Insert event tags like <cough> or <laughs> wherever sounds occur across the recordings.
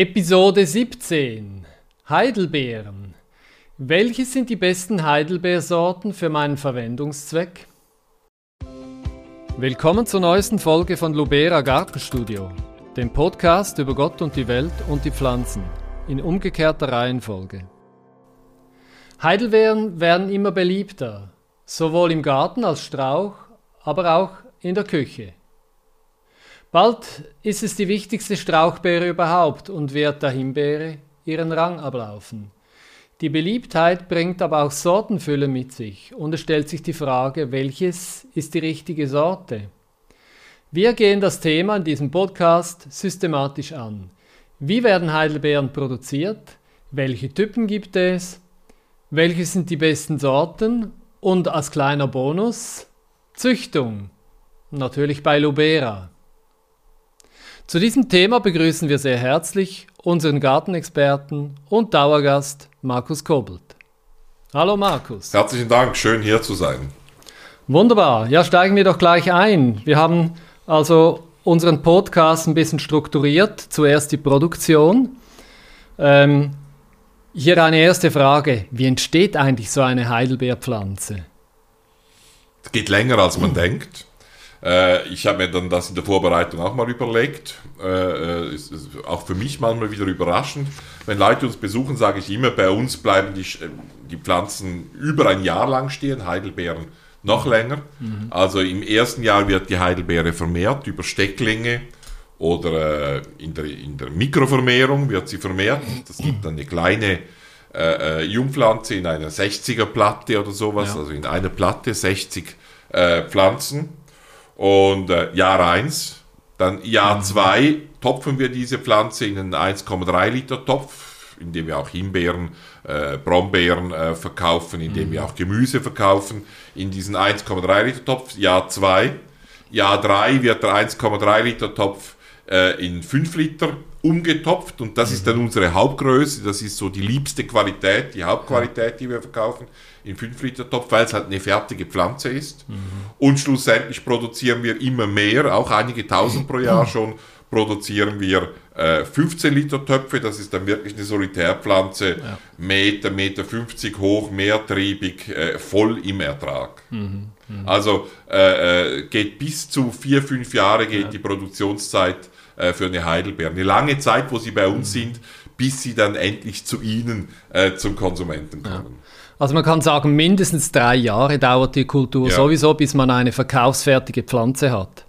Episode 17 Heidelbeeren. Welches sind die besten Heidelbeersorten für meinen Verwendungszweck? Willkommen zur neuesten Folge von Lubera Gartenstudio, dem Podcast über Gott und die Welt und die Pflanzen, in umgekehrter Reihenfolge. Heidelbeeren werden immer beliebter, sowohl im Garten als Strauch, aber auch in der Küche. Bald ist es die wichtigste Strauchbeere überhaupt und wird der Himbeere ihren Rang ablaufen. Die Beliebtheit bringt aber auch Sortenfülle mit sich und es stellt sich die Frage, welches ist die richtige Sorte? Wir gehen das Thema in diesem Podcast systematisch an. Wie werden Heidelbeeren produziert? Welche Typen gibt es? Welche sind die besten Sorten? Und als kleiner Bonus Züchtung. Natürlich bei Lubera. Zu diesem Thema begrüßen wir sehr herzlich unseren Gartenexperten und Dauergast Markus Kobelt. Hallo Markus. Herzlichen Dank, schön hier zu sein. Wunderbar. Ja, steigen wir doch gleich ein. Wir haben also unseren Podcast ein bisschen strukturiert. Zuerst die Produktion. Ähm, hier eine erste Frage. Wie entsteht eigentlich so eine Heidelbeerpflanze? Es geht länger, als man denkt. Äh, ich habe mir dann das in der Vorbereitung auch mal überlegt. Äh, ist, ist auch für mich manchmal wieder überraschend. Wenn Leute uns besuchen, sage ich immer, bei uns bleiben die, die Pflanzen über ein Jahr lang stehen, Heidelbeeren noch länger. Mhm. Also im ersten Jahr wird die Heidelbeere vermehrt über Stecklinge oder äh, in, der, in der Mikrovermehrung wird sie vermehrt. Das gibt dann eine kleine äh, äh Jungpflanze in einer 60er Platte oder sowas, ja. also in einer Platte 60 äh, Pflanzen. Und äh, Jahr 1, dann Jahr 2 mhm. topfen wir diese Pflanze in einen 1,3 Liter Topf, in dem wir auch Himbeeren, äh, Brombeeren äh, verkaufen, in dem mhm. wir auch Gemüse verkaufen, in diesen 1,3 Liter Topf. Jahr 2, Jahr 3 wird der 1,3 Liter Topf äh, in 5 Liter umgetopft und das mhm. ist dann unsere Hauptgröße, das ist so die liebste Qualität, die Hauptqualität, die wir verkaufen in 5 Liter Topf, weil es halt eine fertige Pflanze ist. Mhm. Und schlussendlich produzieren wir immer mehr, auch einige tausend pro Jahr <laughs> schon, produzieren wir äh, 15 Liter Töpfe, das ist dann wirklich eine Solitärpflanze, ja. Meter, Meter 50 hoch, mehrtriebig, äh, voll im Ertrag. Mhm. Mhm. Also äh, äh geht bis zu vier, fünf Jahre geht ja. die Produktionszeit äh, für eine Heidelbeere. Eine lange Zeit, wo sie bei uns mhm. sind, bis sie dann endlich zu Ihnen, äh, zum Konsumenten kommen. Ja. Also man kann sagen, mindestens drei Jahre dauert die Kultur ja. sowieso, bis man eine verkaufsfertige Pflanze hat.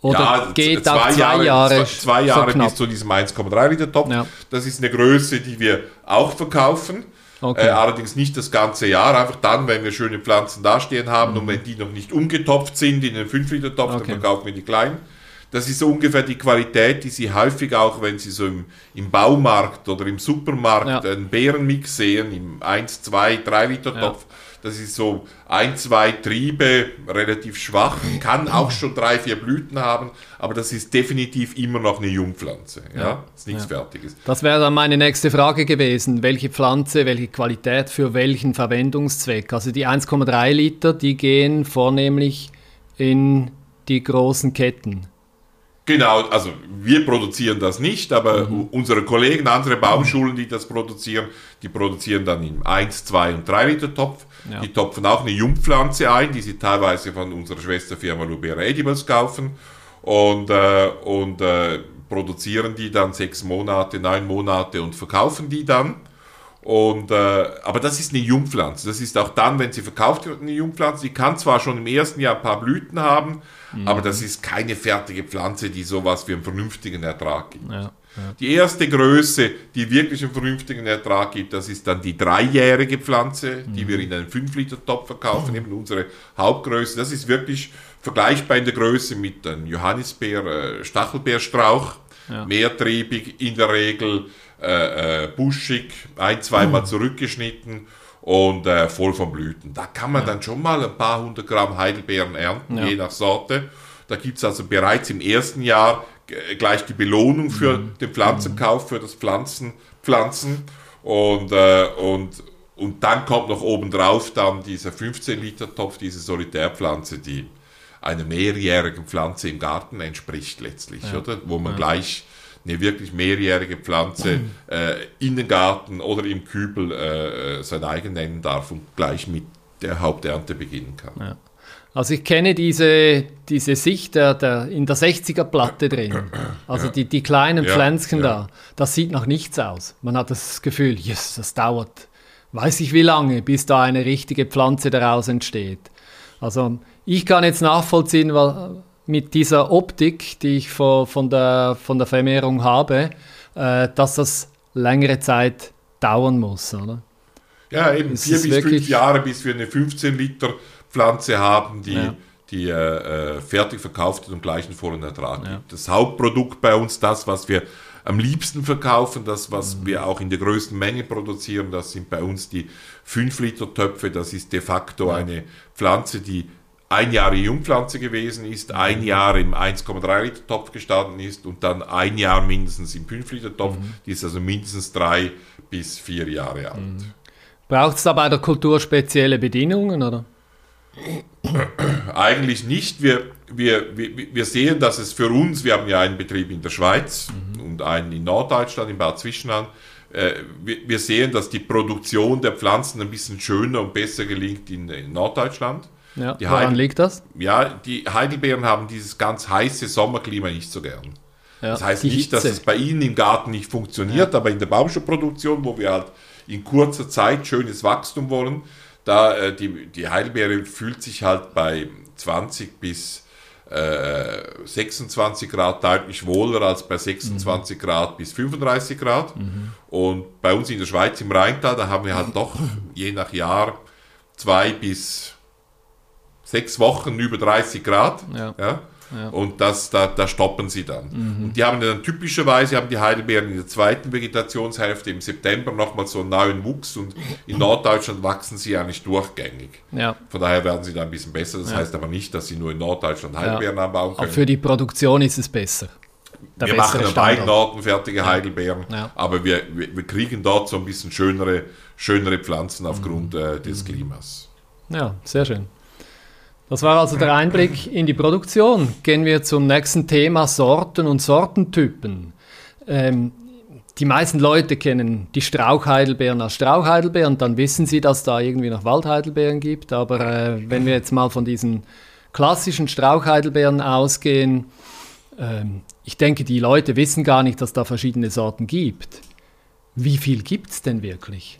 Oder ja, geht zwei auch zwei Jahre, Jahre, zwei, zwei Jahre so bis zu diesem 1,3 Liter Topf. Ja. Das ist eine Größe, die wir auch verkaufen. Okay. Äh, allerdings nicht das ganze Jahr, einfach dann, wenn wir schöne Pflanzen dastehen haben mhm. und wenn die noch nicht umgetopft sind in den 5 Liter Topf, okay. dann verkaufen wir die kleinen. Das ist so ungefähr die Qualität, die Sie häufig auch, wenn Sie so im, im Baumarkt oder im Supermarkt ja. einen Beerenmix sehen, im 1, 2, 3 Liter Topf. Ja. Das ist so ein, zwei Triebe, relativ schwach, kann auch schon drei, vier Blüten haben, aber das ist definitiv immer noch eine Jungpflanze. Ja, ja ist nichts ja. Fertiges. Das wäre dann meine nächste Frage gewesen. Welche Pflanze, welche Qualität für welchen Verwendungszweck? Also die 1,3 Liter, die gehen vornehmlich in die großen Ketten. Genau, also wir produzieren das nicht, aber mhm. unsere Kollegen, andere Baumschulen, die das produzieren, die produzieren dann im 1, 2 und 3 Liter Topf. Ja. Die topfen auch eine Jungpflanze ein, die sie teilweise von unserer Schwesterfirma Lubera Edibles kaufen und, äh, und äh, produzieren die dann sechs Monate, neun Monate und verkaufen die dann. Und, äh, aber das ist eine Jungpflanze. Das ist auch dann, wenn sie verkauft wird, eine Jungpflanze. Die kann zwar schon im ersten Jahr ein paar Blüten haben, mhm. aber das ist keine fertige Pflanze, die sowas wie einen vernünftigen Ertrag gibt. Ja, ja. Die erste Größe, die wirklich einen vernünftigen Ertrag gibt, das ist dann die dreijährige Pflanze, die mhm. wir in einem 5-Liter-Topf verkaufen, mhm. eben unsere Hauptgröße. Das ist wirklich vergleichbar in der Größe mit einem Johannisbeer, äh, Stachelbeerstrauch, ja. mehrtriebig in der Regel äh, äh, buschig, ein, zweimal mhm. zurückgeschnitten und äh, voll von Blüten. Da kann man ja. dann schon mal ein paar hundert Gramm Heidelbeeren ernten, ja. je nach Sorte. Da gibt es also bereits im ersten Jahr gleich die Belohnung für mhm. den Pflanzenkauf, für das Pflanzen, Pflanzen. Und, äh, und, und dann kommt noch obendrauf dann dieser 15-Liter-Topf, diese Solitärpflanze, die einer mehrjährigen Pflanze im Garten entspricht letztlich, ja. oder? Wo man gleich eine wirklich mehrjährige Pflanze äh, in den Garten oder im Kübel äh, äh, sein eigen nennen darf und gleich mit der Haupternte beginnen kann. Ja. Also ich kenne diese, diese Sicht der, der, in der 60er-Platte drin. Also ja. die, die kleinen ja, Pflänzchen da. Das sieht nach nichts aus. Man hat das Gefühl, yes, das dauert weiß ich wie lange, bis da eine richtige Pflanze daraus entsteht. Also ich kann jetzt nachvollziehen, weil mit dieser Optik, die ich von, von, der, von der Vermehrung habe, äh, dass das längere Zeit dauern muss, oder? Ja, eben vier bis fünf Jahre, bis wir eine 15 Liter Pflanze haben, die, ja. die äh, äh, fertig verkauft wird und gleichen vollen Ertrag ja. gibt. Das Hauptprodukt bei uns, das, was wir am liebsten verkaufen, das, was mhm. wir auch in der größten Menge produzieren, das sind bei uns die 5 Liter Töpfe. Das ist de facto ja. eine Pflanze, die ein Jahr Jungpflanze gewesen ist, ein mhm. Jahr im 1,3 Liter Topf gestanden ist und dann ein Jahr mindestens im 5 Liter Topf. Mhm. Die ist also mindestens drei bis vier Jahre alt. Mhm. Braucht es da bei der Kultur spezielle Bedingungen, oder? <clears throat> Eigentlich nicht. Wir, wir, wir, wir sehen, dass es für uns, wir haben ja einen Betrieb in der Schweiz mhm. und einen in Norddeutschland, in Bad Zwischenahn. Äh, wir, sehen, dass die Produktion der Pflanzen ein bisschen schöner und besser gelingt in, in Norddeutschland. Ja, die woran Heidel liegt das? Ja, die Heidelbeeren haben dieses ganz heiße Sommerklima nicht so gern. Ja, das heißt nicht, Hitze. dass es bei Ihnen im Garten nicht funktioniert, ja. aber in der Baumschulproduktion, wo wir halt in kurzer Zeit schönes Wachstum wollen, da äh, die, die Heidelbeere fühlt sich halt bei 20 bis äh, 26 Grad deutlich wohler als bei 26 mhm. Grad bis 35 Grad. Mhm. Und bei uns in der Schweiz im Rheintal, da haben wir halt doch <laughs> je nach Jahr zwei bis sechs Wochen über 30 Grad. Ja. ja? Und das, da, da stoppen sie dann. Mhm. Und die haben dann typischerweise, haben die Heidelbeeren in der zweiten Vegetationshälfte im September nochmal so einen neuen Wuchs und in Norddeutschland wachsen sie ja nicht durchgängig. Ja. Von daher werden sie dann ein bisschen besser. Das ja. heißt aber nicht, dass sie nur in Norddeutschland Heidelbeeren ja. anbauen können. Aber für die Produktion ist es besser. Der wir machen an beiden Orten fertige Heidelbeeren, aber wir, wir, wir, kriegen dort so ein bisschen schönere, schönere Pflanzen aufgrund mhm. äh, des Klimas. Ja, sehr schön. Das war also der Einblick in die Produktion. Gehen wir zum nächsten Thema Sorten und Sortentypen. Ähm, die meisten Leute kennen die Strauchheidelbeeren als Strauchheidelbeeren, dann wissen sie, dass da irgendwie noch Waldheidelbeeren gibt. Aber äh, wenn wir jetzt mal von diesen klassischen Strauchheidelbeeren ausgehen, ähm, ich denke, die Leute wissen gar nicht, dass da verschiedene Sorten gibt. Wie viel gibt es denn wirklich?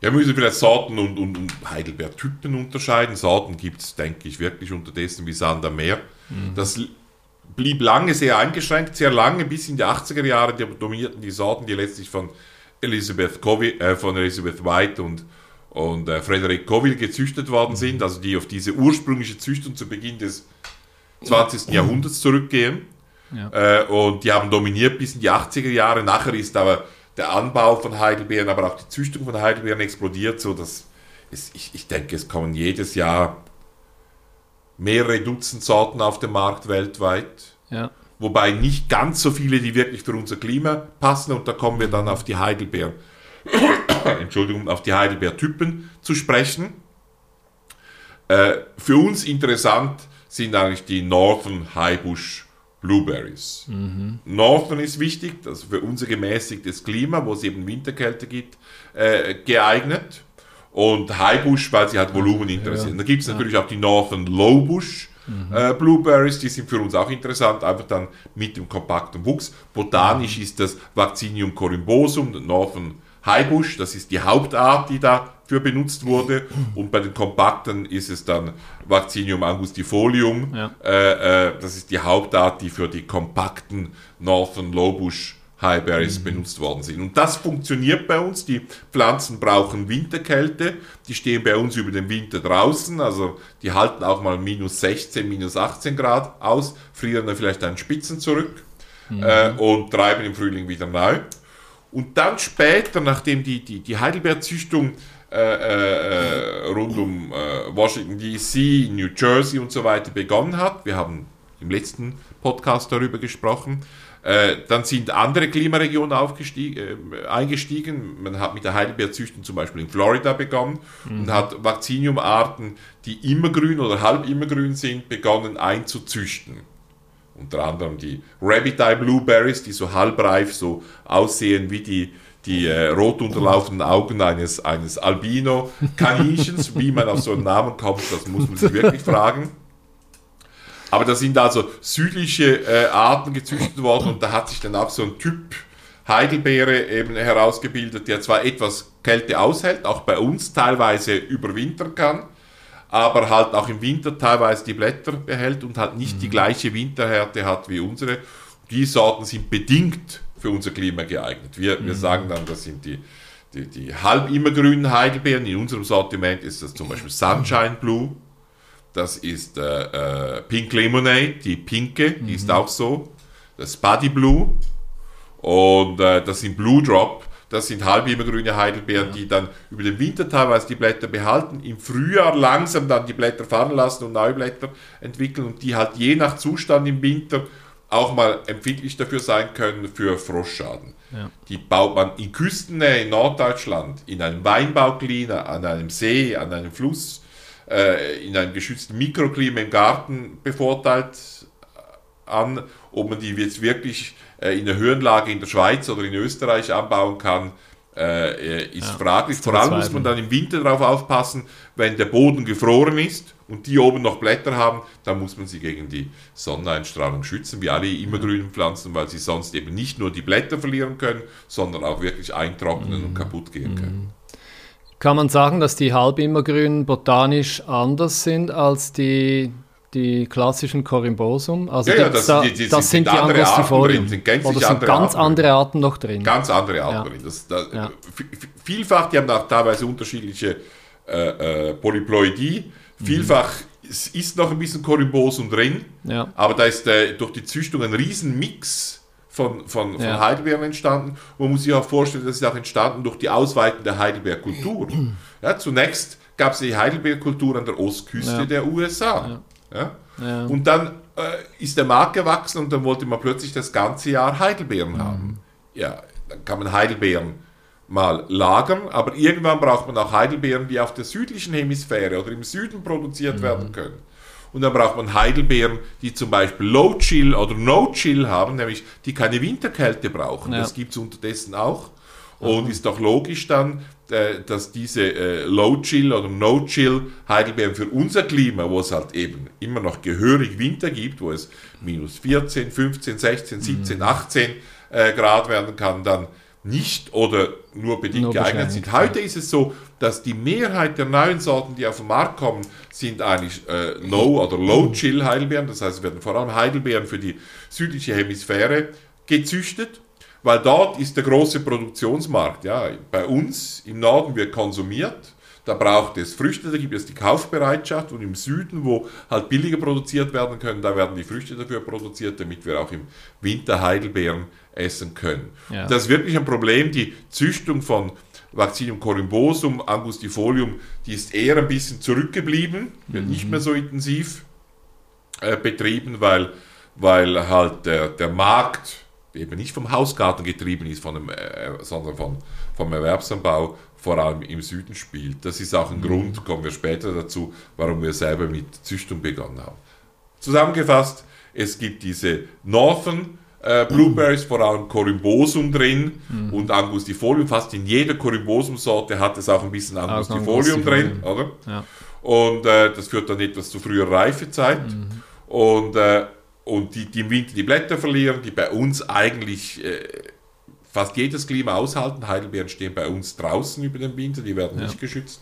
Ja, wir müssen vielleicht Sorten und, und, und Heidelbeer-Typen unterscheiden. Sorten gibt es, denke ich, wirklich unterdessen wie Sand am Meer. Mhm. Das blieb lange sehr eingeschränkt, sehr lange, bis in die 80er Jahre dominierten die Sorten, die letztlich von Elizabeth, Covey, äh, von Elizabeth White und, und äh, Frederick Coville gezüchtet worden mhm. sind, also die auf diese ursprüngliche Züchtung zu Beginn des 20. Jahrhunderts zurückgehen. Ja. Äh, und die haben dominiert bis in die 80er Jahre. Nachher ist aber der Anbau von Heidelbeeren, aber auch die Züchtung von Heidelbeeren explodiert, so dass es, ich, ich denke, es kommen jedes Jahr mehrere Dutzend Sorten auf den Markt weltweit. Ja. Wobei nicht ganz so viele, die wirklich für unser Klima passen. Und da kommen wir dann auf die Heidelbeer, <coughs> Entschuldigung, auf die Heidelbeertypen zu sprechen. Äh, für uns interessant sind eigentlich die Northern Highbush Blueberries. Mhm. Northern ist wichtig, das ist für unser gemäßigtes Klima, wo es eben Winterkälte gibt, äh, geeignet. Und Highbush, weil sie halt Volumen interessieren. Ja. Dann gibt es natürlich auch die Northern Lowbush mhm. äh, Blueberries, die sind für uns auch interessant, einfach dann mit dem kompakten Wuchs. Botanisch mhm. ist das Vaccinium corymbosum, Northern Highbush, das ist die Hauptart, die dafür benutzt wurde. Und bei den kompakten ist es dann Vaccinium angustifolium. Ja. Äh, äh, das ist die Hauptart, die für die kompakten Northern Lowbush Highberries mhm. benutzt worden sind. Und das funktioniert bei uns. Die Pflanzen brauchen Winterkälte. Die stehen bei uns über den Winter draußen. Also die halten auch mal minus 16, minus 18 Grad aus, frieren dann vielleicht einen Spitzen zurück mhm. äh, und treiben im Frühling wieder neu. Und dann später, nachdem die, die, die Heidelbeerzüchtung äh, äh, rund um äh, Washington DC, New Jersey und so weiter begonnen hat, wir haben im letzten Podcast darüber gesprochen, äh, dann sind andere Klimaregionen äh, eingestiegen. Man hat mit der Heidelbeerzüchtung zum Beispiel in Florida begonnen mhm. und hat Vacciniumarten, die immergrün oder halb immergrün sind, begonnen einzuzüchten. Unter anderem die Rabbit Eye Blueberries, die so halbreif so aussehen wie die, die äh, rot unterlaufenden Augen eines, eines Albino-Kaninchens. <laughs> wie man auf so einen Namen kommt, das muss man sich wirklich fragen. Aber da sind also südliche äh, Arten gezüchtet worden und da hat sich dann auch so ein Typ Heidelbeere eben herausgebildet, der zwar etwas Kälte aushält, auch bei uns teilweise überwintern kann, aber halt auch im Winter teilweise die Blätter behält und halt nicht mhm. die gleiche Winterhärte hat wie unsere. Die Sorten sind bedingt für unser Klima geeignet. Wir, mhm. wir sagen dann, das sind die, die, die halb immergrünen Heidelbeeren. In unserem Sortiment ist das zum Beispiel Sunshine Blue. Das ist äh, äh, Pink Lemonade, die pinke, die ist mhm. auch so. Das Buddy Blue. Und äh, das sind Blue Drop. Das sind halbimmergrüne Heidelbeeren, ja. die dann über den Winter teilweise die Blätter behalten, im Frühjahr langsam dann die Blätter fallen lassen und neue Blätter entwickeln und die halt je nach Zustand im Winter auch mal empfindlich dafür sein können für Frostschaden. Ja. Die baut man in Küstennähe in Norddeutschland, in einem Weinbauklima, an einem See, an einem Fluss, äh, in einem geschützten Mikroklima im Garten bevorteilt an. Ob man die jetzt wirklich äh, in der Höhenlage in der Schweiz oder in Österreich anbauen kann, äh, ist ja, fraglich. Vor allem muss man dann im Winter darauf aufpassen, wenn der Boden gefroren ist und die oben noch Blätter haben, dann muss man sie gegen die Sonneneinstrahlung schützen, wie alle immergrünen Pflanzen, weil sie sonst eben nicht nur die Blätter verlieren können, sondern auch wirklich eintrocknen mm. und kaputt gehen können. Mhm. Kann man sagen, dass die halbimmergrünen botanisch anders sind als die die klassischen Corimbosum. Also ja, ja, das, da, die, die, das sind, sind die Angustifolium. Sind Oder sind andere ganz Arten andere Arten noch drin? Ganz andere Arten ja. drin. Das, das, ja. Vielfach, die haben auch teilweise unterschiedliche äh, äh, Polyploidie. Mhm. Vielfach mhm. ist noch ein bisschen Corimbosum drin, ja. aber da ist äh, durch die Züchtung ein Riesenmix von, von, von ja. Heidelbeeren entstanden. Man muss sich auch vorstellen, das ist auch entstanden durch die Ausweitung der Heidelbeerkultur. ja, zunächst gab es die Heidelbeerkultur an der Ostküste der USA. Ja? ja. Und dann äh, ist der Markt gewachsen und dann wollte man plötzlich das ganze Jahr Heidelbeeren mhm. haben. Ja, dann kann man Heidelbeeren mal lagern, aber irgendwann braucht man auch Heidelbeeren, die auf der südlichen Hemisphäre oder im Süden produziert mhm. werden können. Und dann braucht man Heidelbeeren, die zum Beispiel Low Chill oder No Chill haben, nämlich die keine Winterkälte brauchen. Ja. Das gibt es unterdessen auch. Und mhm. ist doch logisch dann, dass diese äh, Low-Chill oder No-Chill Heidelbeeren für unser Klima, wo es halt eben immer noch gehörig Winter gibt, wo es minus 14, 15, 16, 17, 18 äh, Grad werden kann, dann nicht oder nur bedingt nur geeignet sind. Heute ist es so, dass die Mehrheit der neuen Sorten, die auf den Markt kommen, sind eigentlich äh, No- oder Low-Chill Heidelbeeren. Das heißt, es werden vor allem Heidelbeeren für die südliche Hemisphäre gezüchtet weil dort ist der große Produktionsmarkt. Ja, bei uns im Norden wird konsumiert, da braucht es Früchte, da gibt es die Kaufbereitschaft und im Süden, wo halt billiger produziert werden können, da werden die Früchte dafür produziert, damit wir auch im Winter Heidelbeeren essen können. Ja. Das ist wirklich ein Problem, die Züchtung von Vaccinium corymbosum, angustifolium, die ist eher ein bisschen zurückgeblieben, wird mhm. nicht mehr so intensiv äh, betrieben, weil, weil halt der, der Markt eben nicht vom Hausgarten getrieben ist, von dem, äh, sondern von, vom Erwerbsanbau vor allem im Süden spielt. Das ist auch ein mhm. Grund, kommen wir später dazu, warum wir selber mit Züchtung begonnen haben. Zusammengefasst, es gibt diese Northern äh, Blueberries, vor allem Corymbosum drin mhm. und Angustifolium. Fast in jeder Corymbosum-Sorte hat es auch ein bisschen Angustifolium, drin, oder? Ja. Und äh, das führt dann etwas zu früher Reifezeit. Mhm. Und äh, und die, die im Winter die Blätter verlieren, die bei uns eigentlich äh, fast jedes Klima aushalten. Heidelbeeren stehen bei uns draußen über den Winter, die werden ja. nicht geschützt.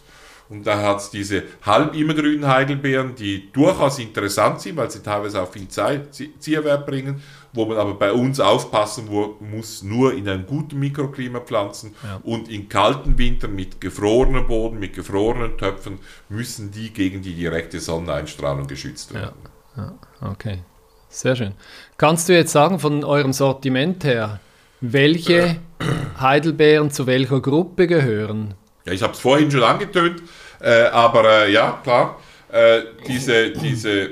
Und da hat es diese halb immergrünen Heidelbeeren, die durchaus interessant sind, weil sie teilweise auch viel Zeit, Zierwert bringen, wo man aber bei uns aufpassen muss, nur in einem guten Mikroklima pflanzen. Ja. Und in kalten Wintern mit gefrorenem Boden, mit gefrorenen Töpfen, müssen die gegen die direkte Sonneneinstrahlung geschützt werden. Ja. Ja. Okay. Sehr schön. Kannst du jetzt sagen, von eurem Sortiment her, welche <clears throat> Heidelbeeren zu welcher Gruppe gehören? Ja, ich habe es vorhin schon angetönt, äh, aber äh, ja, klar, äh, diese, diese,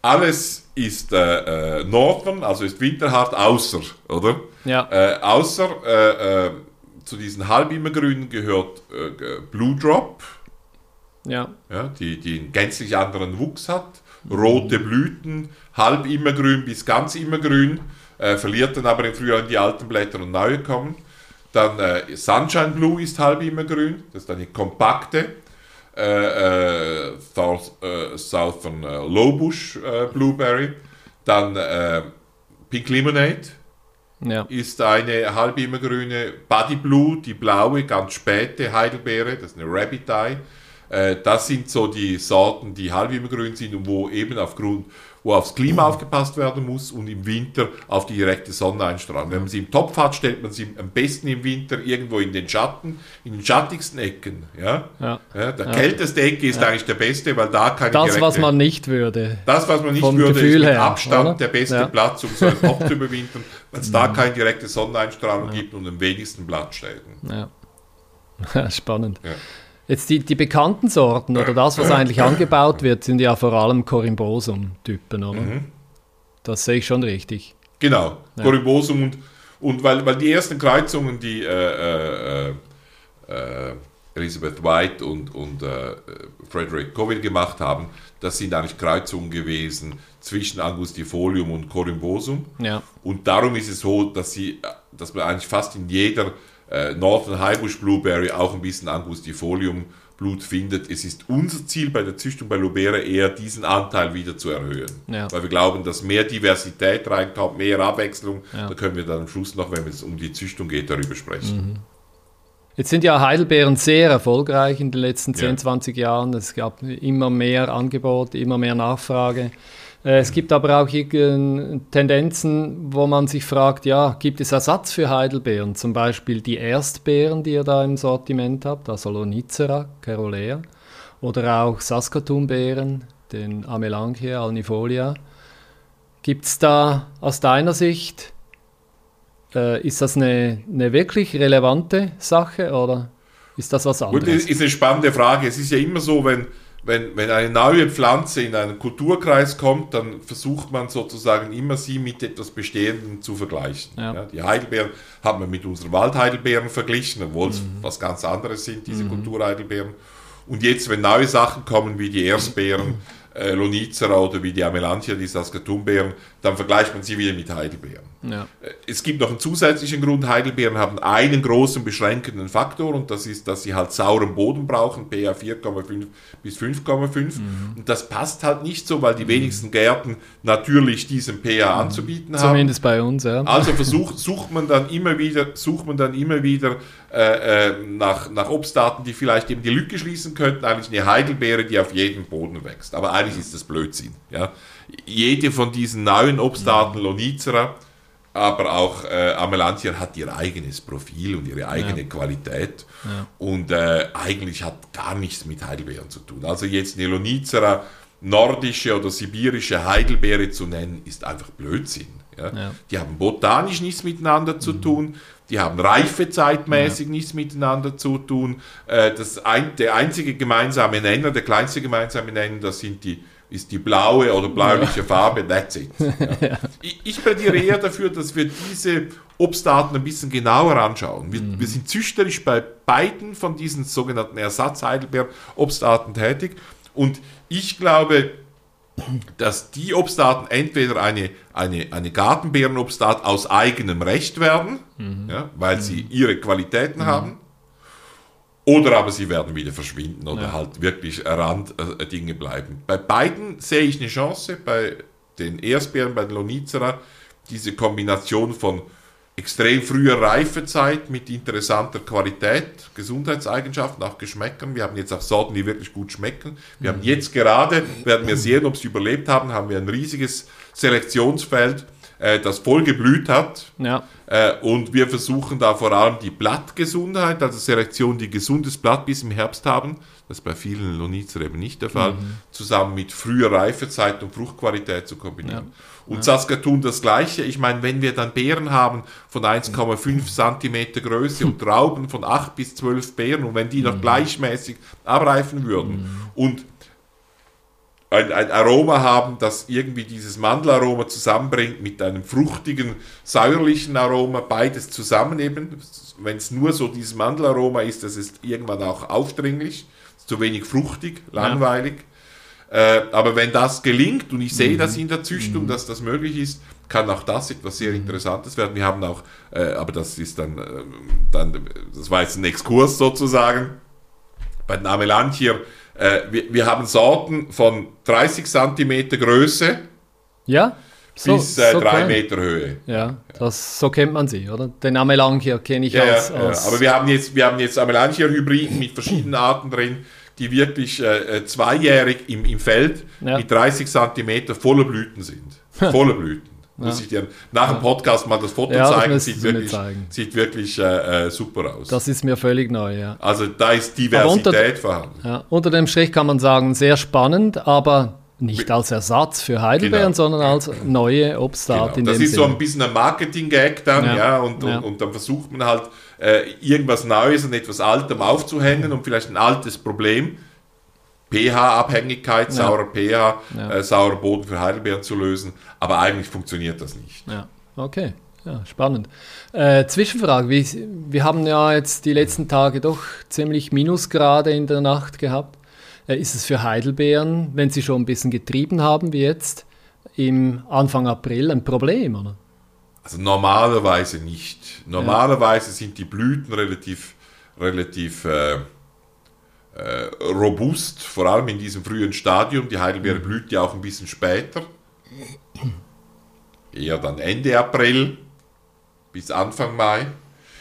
alles ist äh, äh, Northern, also ist winterhart, außer, oder? Ja. Äh, außer zu diesen halbimmergrünen gehört Blue Drop, ja. Ja, die, die einen gänzlich anderen Wuchs hat rote Blüten, halb immergrün bis ganz immergrün, äh, verliert dann aber im Frühjahr die alten Blätter und neue kommen. Dann äh, Sunshine Blue ist halb immergrün, das ist eine kompakte. Äh, äh, South, äh, Southern äh, Lowbush Blueberry. Dann Pink Lemonade Ja. ist eine halb immergrüne Buddy Blue, die blaue, ganz späte Heidelbeere, das ist eine Rabbit Eye. Äh, das sind so die Sorten, die halb immergrün sind und wo eben aufgrund, wo aufs Klima aufgepasst werden muss und im Winter auf die direkte Sonneneinstrahlung. Wenn man sie im Topf hat, stellt man sie am besten im Winter irgendwo in den Schatten, in den schattigsten Ecken. Ja? Ja. Ja, der kälteste Ecke ist eigentlich der beste, weil da keine Das, direkte, was man nicht würde. das, was man nicht würde, ist Gefühl mit her, Abstand oder? der beste Ja. Platz, um so einen Topf zu überwintern, <laughs> weil es da keine direkte Sonneneinstrahlung gibt und am wenigsten Blattschäden. Ja. <laughs> Spannend. Jetzt die, die bekannten Sorten oder das, was eigentlich angebaut wird, sind ja vor allem Corymbosum-Typen, oder? Mhm. Das sehe ich schon richtig. Genau, Ja. Corymbosum und, und weil, weil die ersten Kreuzungen, die äh, äh, äh, Elizabeth White und, und äh, Frederick Covey gemacht haben, das sind eigentlich Kreuzungen gewesen zwischen Angustifolium und Corymbosum. Ja. Und darum ist es so, dass, sie, dass man eigentlich fast in jeder äh, Northern Highbush Blueberry auch ein bisschen Angustifolium Blut findet. Es ist unser Ziel bei der Züchtung bei Lubera eher diesen Anteil wieder zu erhöhen. Ja. Weil wir glauben, dass mehr Diversität reinkommt, mehr Abwechslung. Ja. Da können wir dann am Schluss noch, wenn es um die Züchtung geht, darüber sprechen. Jetzt sind ja Heidelbeeren sehr erfolgreich in den letzten 10, Ja. 20 Jahren. Es gab immer mehr Angebot, immer mehr Nachfrage. Äh, Es gibt aber auch Tendenzen, wo man sich fragt, ja, gibt es Ersatz für Heidelbeeren? Zum Beispiel die Erstbeeren, die ihr da im Sortiment habt, also Lonicera, Carolea, oder auch Saskatoon-Beeren, den Amelanchier, Alnifolia. Gibt es da aus deiner Sicht, äh, ist das eine, eine wirklich relevante Sache oder ist das was Gut, anderes? das ist eine spannende Frage. Es ist ja immer so, wenn, wenn, wenn eine neue Pflanze in einen Kulturkreis kommt, dann versucht man sozusagen immer sie mit etwas Bestehendem zu vergleichen. Ja. Ja, die Heidelbeeren haben wir mit unseren Waldheidelbeeren verglichen, obwohl es was ganz anderes sind, diese Kulturheidelbeeren. Und jetzt, wenn neue Sachen kommen, wie die Erstbeeren, äh, Lonicera oder wie die Amelanthia, die Saskatoonbeeren, dann vergleicht man sie wieder mit Heidelbeeren. Ja. Es gibt noch einen zusätzlichen Grund. Heidelbeeren haben einen großen beschränkenden Faktor und das ist, dass sie halt sauren Boden brauchen, pH 4,5 bis 5,5. Und das passt halt nicht so, weil die wenigsten Gärten natürlich diesen pH anzubieten haben. Zumindest bei uns, ja. Also versucht, <laughs> sucht man dann immer wieder, sucht man dann immer wieder äh, äh, nach, nach Obstarten, die vielleicht eben die Lücke schließen könnten. Eigentlich eine Heidelbeere, die auf jedem Boden wächst. Aber eigentlich ist das Blödsinn. Ja? Jede von diesen neuen Obstarten, Lonicera, aber auch äh, Amelanthia hat ihr eigenes Profil und ihre eigene Qualität. Und äh, eigentlich hat gar nichts mit Heidelbeeren zu tun. Also jetzt eine Lonicera nordische oder sibirische Heidelbeere zu nennen, ist einfach Blödsinn. Ja? Ja. Die haben botanisch nichts miteinander zu tun, die haben reifezeitmäßig nichts miteinander zu tun. Äh, das ein, der einzige gemeinsame Nenner, der kleinste gemeinsame Nenner, das sind die, ist die blaue oder bläuliche Farbe, that's it. <laughs> Ja. Ich, ich plädiere eher dafür, dass wir diese Obstarten ein bisschen genauer anschauen. Wir, wir sind züchterisch bei beiden von diesen sogenannten Ersatz-Heidelbeer-Obstarten tätig und ich glaube, dass die Obstarten entweder eine, eine, eine Gartenbeerenobstat aus eigenem Recht werden, ja, weil sie ihre Qualitäten haben, oder aber sie werden wieder verschwinden oder Ja. halt wirklich Randdinge äh, bleiben. Bei beiden sehe ich eine Chance, bei den Erstbeeren, bei den Lonicera, diese Kombination von extrem früher Reifezeit mit interessanter Qualität, Gesundheitseigenschaften, auch Geschmäckern. Wir haben jetzt auch Sorten, die wirklich gut schmecken. Wir haben jetzt gerade, werden wir sehen, ob sie überlebt haben, haben wir ein riesiges Selektionsfeld, äh, das voll geblüht hat. Ja, Äh, und wir versuchen da vor allem die Blattgesundheit, also Selektion, die gesundes Blatt bis im Herbst haben, das ist bei vielen Lonizer eben nicht der Fall, zusammen mit früher Reifezeit und Fruchtqualität zu kombinieren. Und Saskatoon das gleiche. Ich meine, wenn wir dann Beeren haben von 1,5 Zentimeter Größe und <laughs> Trauben von 8 bis 12 Beeren und wenn die noch gleichmäßig abreifen würden und ein, ein Aroma haben, das irgendwie dieses Mandelaroma zusammenbringt mit einem fruchtigen, säuerlichen Aroma, beides zusammen eben. Wenn es nur so dieses Mandelaroma ist, das ist irgendwann auch aufdringlich, zu wenig fruchtig, langweilig. Äh, aber wenn das gelingt, und ich sehe das in der Züchtung, dass das möglich ist, kann auch das etwas sehr Interessantes werden. Wir haben auch, äh, aber das ist dann, äh, dann, das war jetzt ein Exkurs sozusagen, bei den Amelanchier, äh, wir, wir haben Sorten von 30 cm Größe Ja? bis äh, 3 klein. Meter Höhe. Ja, das, so kennt man sie, oder? Den Amelanchier kenne ich Ja, als, als ja. Aber wir haben jetzt, wir haben jetzt Amelanchier-Hybriden mit verschiedenen <clears throat> Arten drin, die wirklich äh, äh, zweijährig im, im Feld Ja. mit 30 cm voller Blüten sind. <laughs> Voller Blüten. Muss ich dir nach dem Podcast mal das Foto das zeigen. müsstest Sieht wirklich, zeigen. sieht wirklich äh, äh, super aus. das ist mir völlig neu, ja. also da ist Diversität vorhanden. ja. Unter dem Strich kann man sagen, sehr spannend, aber nicht als Ersatz für Heidelbeeren, Genau. sondern als neue Obstart Genau. in Das dem ist so Sinne. ein bisschen ein Marketing-Gag dann, ja, Ja. und, Ja. Und, und dann versucht man halt äh, irgendwas Neues und etwas Altem aufzuhängen und vielleicht ein altes Problem, pH-Abhängigkeit, saurer pH, Ja. äh, saurer Boden für Heidelbeeren zu lösen, aber eigentlich funktioniert das nicht. Ja, okay. Ja, spannend. Äh, Zwischenfrage, wie, wir haben ja jetzt die letzten Tage doch ziemlich Minusgrade in der Nacht gehabt. Äh, ist es für Heidelbeeren, wenn sie schon ein bisschen getrieben haben wie jetzt, im Anfang April ein Problem, oder? Also normalerweise nicht. Normalerweise sind die Blüten relativ, relativ äh, äh, robust, vor allem in diesem frühen Stadium. Die Heidelbeere blüht ja auch ein bisschen später. Eher dann Ende April bis Anfang Mai.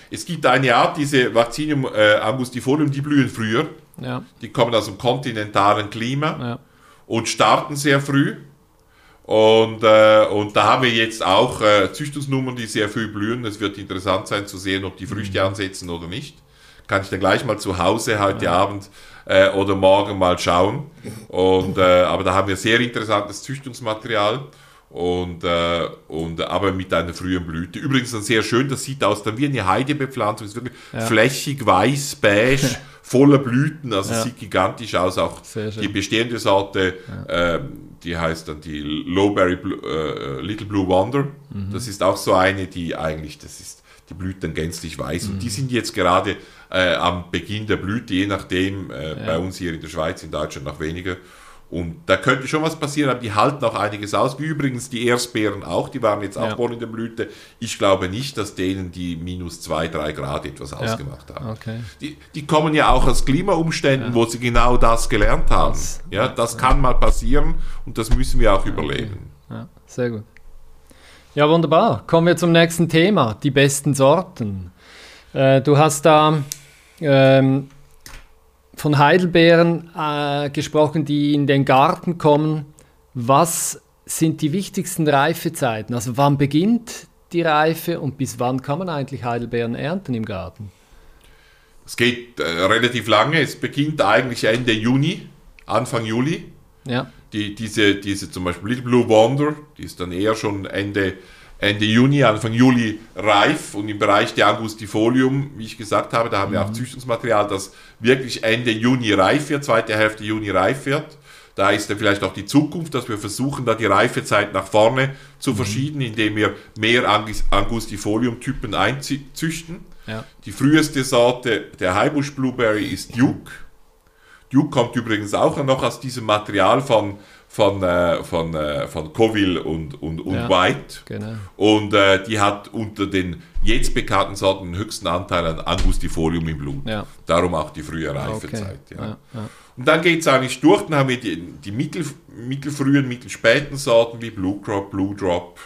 Es gibt eine Art, diese Vaccinium äh, angustifolium, die blühen früher. Ja, Die kommen aus dem kontinentalen Klima ja, und starten sehr früh. Und, äh, und da haben wir jetzt auch äh, Züchtungsnummern, die sehr früh blühen. Es wird interessant sein zu sehen, ob die Früchte ansetzen oder nicht. Kann ich dann gleich mal zu Hause heute Abend äh, oder morgen mal schauen. Und, äh, aber da haben wir sehr interessantes Züchtungsmaterial. Und, äh, und aber mit einer frühen Blüte. Übrigens dann sehr schön, das sieht aus dann wie eine Heidebepflanzung, ist wirklich flächig, weiß, beige, <laughs> voller Blüten, also Ja. sieht gigantisch aus. Auch die bestehende Sorte, ähm, die heißt dann die Lowberry Blue, äh, Little Blue Wonder. Mhm. Das ist auch so eine, die eigentlich, das ist, die blüht dann gänzlich weiß. Mhm. Und die sind jetzt gerade äh, am Beginn der Blüte, je nachdem, äh, bei uns hier in der Schweiz, in Deutschland noch weniger. Und da könnte schon was passieren, aber die halten auch einiges aus. Wie übrigens die Erstbeeren auch, die waren jetzt auch Ja. voll in der Blüte. Ich glaube nicht, dass denen die minus 2, 3 Grad etwas ausgemacht haben. okay. Die, die kommen ja auch aus Klimaumständen, wo sie genau das gelernt haben. Das- ja, das kann mal passieren und das müssen wir auch überleben. Ja, sehr gut. Ja, wunderbar. Kommen wir zum nächsten Thema, die besten Sorten. Äh, du hast da ähm, von Heidelbeeren äh, gesprochen, die in den Garten kommen. Was sind die wichtigsten Reifezeiten? Also wann beginnt die Reife und bis wann kann man eigentlich Heidelbeeren ernten im Garten? Es geht äh, relativ lange. Es beginnt eigentlich Ende Juni, Anfang Juli. Ja, Die, diese, diese zum Beispiel Little Blue Wonder, die ist dann eher schon Ende, Ende Juni, Anfang Juli reif und im Bereich der Angustifolium, wie ich gesagt habe, da haben wir auch Züchtungsmaterial, das wirklich Ende Juni reif wird, zweite Hälfte Juni reif wird. Da ist dann vielleicht auch die Zukunft, dass wir versuchen, da die Reifezeit nach vorne zu verschieben, indem wir mehr Angus- Angustifolium-Typen einzüchten. ja, Die früheste Sorte der Highbush Blueberry ist Duke. Duke kommt übrigens auch noch aus diesem Material von, von, äh, von, äh, von Coville und, und, und Ja. White. genau. Und äh, die hat unter den jetzt bekannten Sorten den höchsten Anteil an Angustifolium im Blut. Ja. Darum auch die frühe Okay. Reifezeit. Ja, ja. Und dann geht es eigentlich durch, dann haben wir die, die mittel, mittelfrühen, mittelspäten Sorten wie Blue Crop, Blue Drop,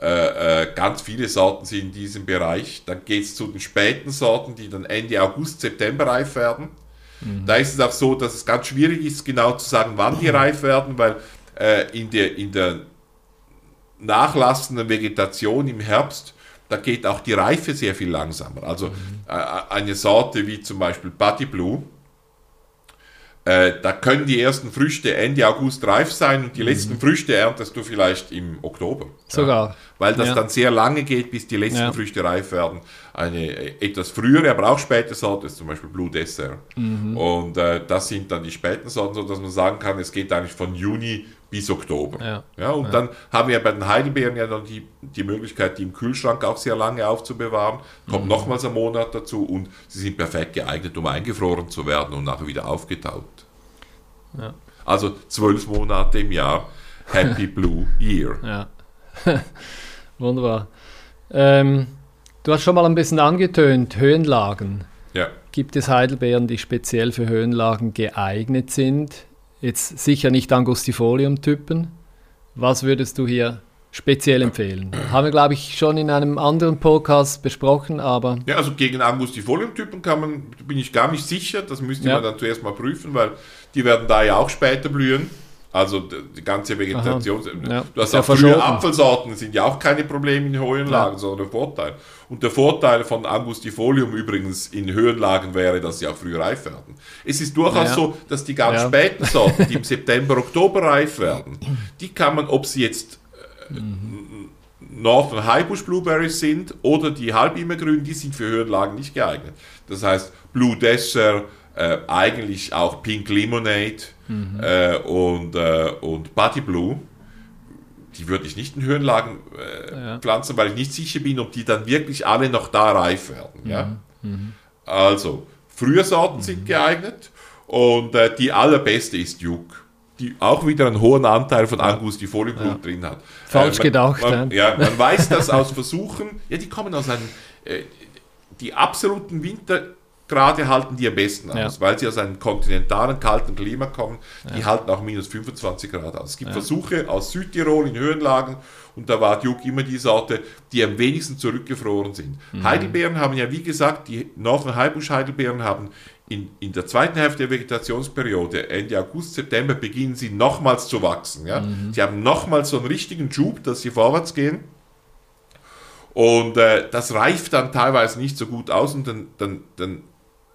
äh, äh, ganz viele Sorten sind in diesem Bereich. Dann geht es zu den späten Sorten, die dann Ende August, September reif werden. Da ist es auch so, dass es ganz schwierig ist, genau zu sagen, wann die reif werden, weil äh, in, der, in der nachlassenden Vegetation im Herbst, da geht auch die Reife sehr viel langsamer. Also äh, eine Sorte wie zum Beispiel Buddy Blue, äh, da können die ersten Früchte Ende August reif sein und die letzten Früchte erntest du vielleicht im Oktober. Sogar. Weil das Ja. dann sehr lange geht, bis die letzten Ja. Früchte reif werden. Eine äh, etwas frühere, aber auch späte Sorte ist zum Beispiel Blue Dessert. Mhm. Und äh, das sind dann die späten Sorten, sodass man sagen kann, es geht eigentlich von Juni bis Oktober. Ja. Ja, und dann haben wir bei den Heidelbeeren ja dann die, die Möglichkeit, die im Kühlschrank auch sehr lange aufzubewahren. Kommt Mhm. nochmals ein Monat dazu und sie sind perfekt geeignet, um eingefroren zu werden und nachher wieder aufgetaut. Ja. Also zwölf Monate im Jahr. Happy <laughs> Blue Year. Ja. <laughs> Wunderbar. Ähm, du hast schon mal ein bisschen angetönt, Höhenlagen. Ja. Gibt es Heidelbeeren, die speziell für Höhenlagen geeignet sind? Jetzt sicher nicht Angustifolium-Typen. Was würdest du hier speziell empfehlen? Haben wir, glaube ich, schon in einem anderen Podcast besprochen, aber. Ja, also gegen Angustifolium-Typen kann man, bin ich gar nicht sicher. Das müsste Ja. man dann zuerst mal prüfen, weil die werden da ja auch später blühen. Also die ganze Vegetation. Ja, Du hast ja auch frühe verschoben. Apfelsorten, sind ja auch keine Probleme in hohen Lagen, sondern ein Vorteil. Und der Vorteil von Angustifolium übrigens in Höhenlagen wäre, dass sie auch früh reif werden. Es ist durchaus Ja. so, dass die ganz Ja. späten Sorten, die im <laughs> September, Oktober reif werden, die kann man, ob sie jetzt Northern Highbush Blueberries sind oder die Halbimmergrün, die sind für Höhenlagen nicht geeignet. Das heißt, Blue Desert, äh, eigentlich auch Pink Lemonade äh, und, äh, und Buddy Blue, die würde ich nicht in Höhenlagen äh, Ja. pflanzen, weil ich nicht sicher bin, ob die dann wirklich alle noch da reif werden. Ja? Also, frühe Sorten sind geeignet und äh, die allerbeste ist Duke. Die auch wieder einen hohen Anteil von Angustifolium drin hat. Falsch man, gedacht, Man, ja, man weiß das aus Versuchen. Ja, die kommen aus einem. Äh, die absoluten Wintergrade halten die am besten Ja. aus, weil sie aus einem kontinentalen kalten Klima kommen. Die halten auch minus 25 Grad aus. Es gibt Versuche aus Südtirol in Höhenlagen und da war Duke immer die Sorte, die am wenigsten zurückgefroren sind. Mhm. Heidelbeeren haben ja, wie gesagt, die Northern Highbush Heidelbeeren haben in, in der zweiten Hälfte der Vegetationsperiode, Ende August, September, beginnen sie nochmals zu wachsen. Ja? Mhm. Sie haben nochmals so einen richtigen Schub, dass sie vorwärts gehen. Und äh, das reift dann teilweise nicht so gut aus und dann, dann, dann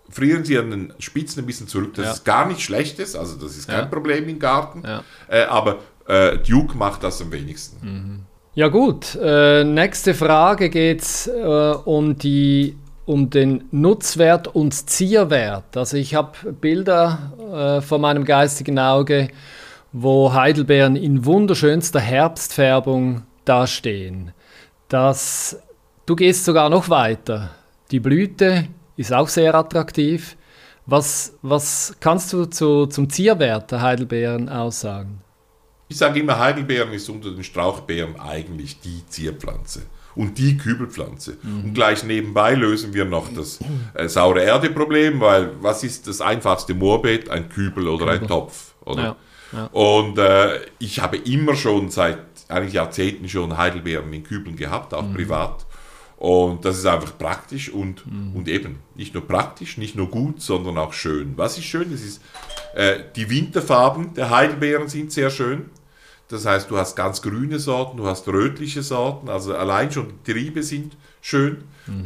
frieren sie an den Spitzen ein bisschen zurück. Das Ja. ist gar nicht schlechtes, also das ist kein Ja. Problem im Garten. Ja. Äh, aber äh, Duke macht das am wenigsten. Ja gut, äh, nächste Frage geht es äh, um, die, um den Nutzwert und Zierwert. Also ich habe Bilder äh, vor meinem geistigen Auge, wo Heidelbeeren in wunderschönster Herbstfärbung dastehen. Das, du gehst sogar noch weiter. Die Blüte ist auch sehr attraktiv. Was, was kannst du zu, zum Zierwert der Heidelbeeren aussagen? Ich sage immer, Heidelbeeren ist unter den Strauchbeeren eigentlich die Zierpflanze und die Kübelpflanze. Mhm. Und gleich nebenbei lösen wir noch das äh, saure Erde-Problem, weil was ist das einfachste Moorbeet? Ein Kübel oder ein Topf. Oder? Ja, ja. Und äh, ich habe immer schon seit eigentlich Jahrzehnten schon Heidelbeeren in Kübeln gehabt, Mhm. auch privat. Und das ist einfach praktisch und, und eben nicht nur praktisch, nicht nur gut, sondern auch schön. Was ist schön? Das ist, äh, die Winterfarben der Heidelbeeren sind sehr schön. Das heißt, du hast ganz grüne Sorten, du hast rötliche Sorten, also allein schon die Triebe sind schön.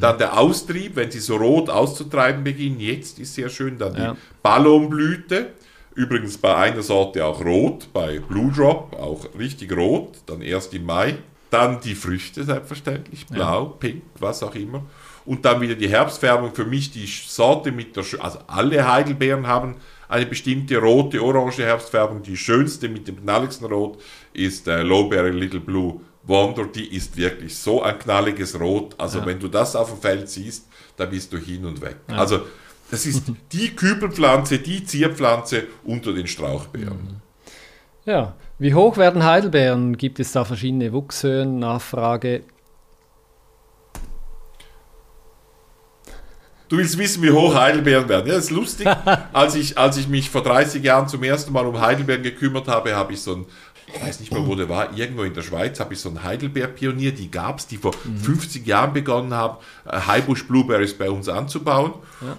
Dann der Austrieb, wenn sie so rot auszutreiben beginnen, jetzt ist sehr schön. Dann Ja. die Ballonblüte, übrigens bei einer Sorte auch rot, bei Blue Drop auch richtig rot, dann erst im Mai. Dann die Früchte selbstverständlich, blau, pink, was auch immer. Und dann wieder die Herbstfärbung, für mich die Sorte mit der, also alle Heidelbeeren haben eine bestimmte rote, orange Herbstfärbung. Die schönste mit dem knalligsten Rot ist äh, Lowberry Little Blue Wonder. Die ist wirklich so ein knalliges Rot. Also wenn du das auf dem Feld siehst, da bist du hin und weg. Also das ist <laughs> die Kübelpflanze, die Zierpflanze unter den Strauchbeeren. Ja, wie hoch werden Heidelbeeren? Gibt es da verschiedene Wuchshöhen? Nachfrage. Du willst wissen, wie hoch Heidelbeeren werden. Ja, das ist lustig. <laughs> als, ich, als ich mich vor 30 Jahren zum ersten Mal um Heidelbeeren gekümmert habe, habe ich so ein, ich weiß nicht mehr, wo der war, irgendwo in der Schweiz, habe ich so einen Heidelbeer-Pionier, die gab es, die vor 50 Jahren begonnen haben, äh, Highbush Blueberries bei uns anzubauen.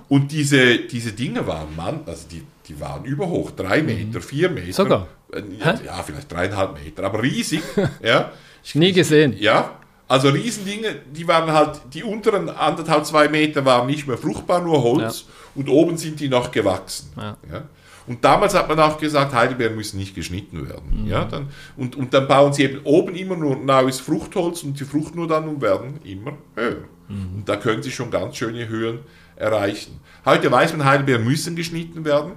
Und diese, diese Dinge waren, Mann, also die, die waren überhoch, drei Meter, vier Meter. Sogar? Äh, Ja, ja, vielleicht dreieinhalb Meter, aber riesig. <laughs> ja. Ich, Nie gesehen. ja, also Riesendinge, die waren halt, die unteren anderthalb, zwei Meter waren nicht mehr fruchtbar, nur Holz und oben sind die noch gewachsen. Ja. Ja. Und damals hat man auch gesagt, Heidelbeeren müssen nicht geschnitten werden. Ja, dann, und, und dann bauen sie eben oben immer nur neues Fruchtholz und die fruchten nur dann und werden immer höher. Und da können sie schon ganz schöne Höhen erreichen. Heute weiß man, Heidelbeeren müssen geschnitten werden.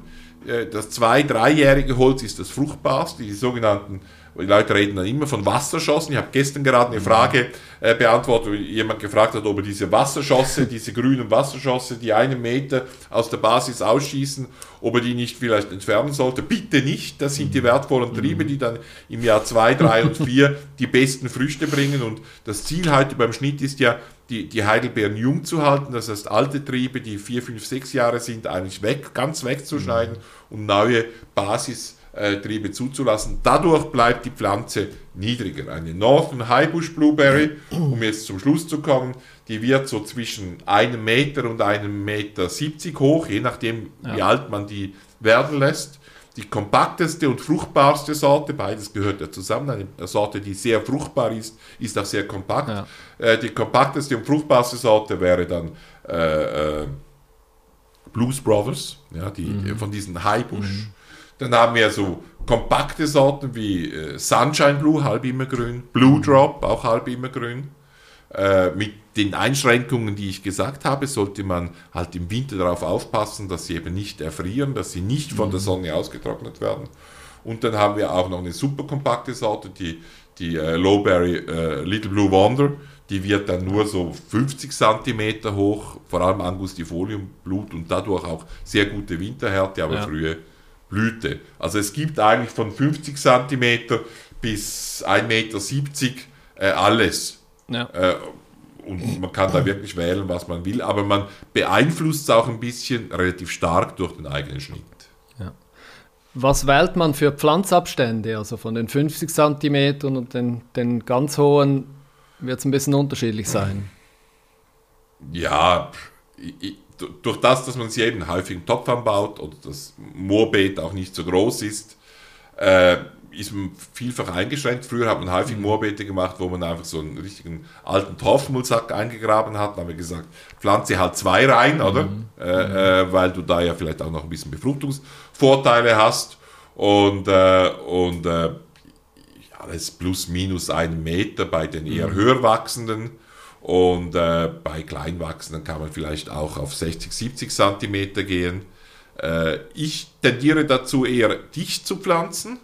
Äh, Das zwei-, dreijährige Holz ist das fruchtbarste, die sogenannten die Leute reden dann immer von Wasserschossen. Ich habe gestern gerade eine Frage äh, beantwortet, wo jemand gefragt hat, ob er diese Wasserschosse, <laughs> diese grünen Wasserschosse, die einen Meter aus der Basis ausschießen, ob er die nicht vielleicht entfernen sollte. Bitte nicht, das sind die wertvollen Triebe, die dann im Jahr 2, 3 und <laughs> 4 die besten Früchte bringen. Und das Ziel heute beim Schnitt ist ja, die, die Heidelbeeren jung zu halten, das heißt alte Triebe, die 4, 5, 6 Jahre sind, eigentlich weg, ganz wegzuschneiden und neue Basis äh, Triebe zuzulassen. Dadurch bleibt die Pflanze niedriger. Eine Northern Highbush Blueberry, um jetzt zum Schluss zu kommen, die wird so zwischen einem Meter und einem Meter 70 hoch, je nachdem, ja. wie alt man die werden lässt. Die kompakteste und fruchtbarste Sorte, beides gehört ja zusammen. Eine Sorte, die sehr fruchtbar ist, ist auch sehr kompakt. Ja. Äh, die kompakteste und fruchtbarste Sorte wäre dann äh, äh, Blues Brothers, ja, die, mhm. von diesen Highbush. Mhm. Dann haben wir so kompakte Sorten wie äh, Sunshine Blue, halb immergrün, Blue Drop, auch halb immergrün. Äh, mit den Einschränkungen, die ich gesagt habe, sollte man halt im Winter darauf aufpassen, dass sie eben nicht erfrieren, dass sie nicht von der mhm. Sonne ausgetrocknet werden. Und dann haben wir auch noch eine super kompakte Sorte, die, die äh, Lowberry äh, Little Blue Wonder. Die wird dann nur so 50 cm hoch, vor allem Angustifolium, Blut und dadurch auch sehr gute Winterhärte, aber ja. frühe Blüte. Also es gibt eigentlich von 50 cm bis 1,70 Meter äh, alles. Ja. Äh, und man kann da wirklich wählen, was man will, aber man beeinflusst es auch ein bisschen relativ stark durch den eigenen Schnitt. Ja. Was wählt man für Pflanzabstände? Also von den 50 cm und den, den ganz hohen wird es ein bisschen unterschiedlich sein. Ja, ich, durch das, dass man sie eben häufig im Topf anbaut oder das Moorbeet auch nicht so groß ist, äh, ist man vielfach eingeschränkt. Früher hat man häufig. Moorbeete gemacht, wo man einfach so einen richtigen alten Torfmulsack eingegraben hat. Da haben wir gesagt, pflanze halt zwei rein, oder? Mhm. Äh, äh, weil du da ja vielleicht auch noch ein bisschen Befruchtungsvorteile hast. Und, äh, und äh, alles plus minus einen Meter bei den eher mhm. höher wachsenden. Und äh, bei Kleinwachsenden kann man vielleicht auch auf 60, 70 Zentimeter gehen. Äh, ich tendiere dazu eher dicht zu pflanzen,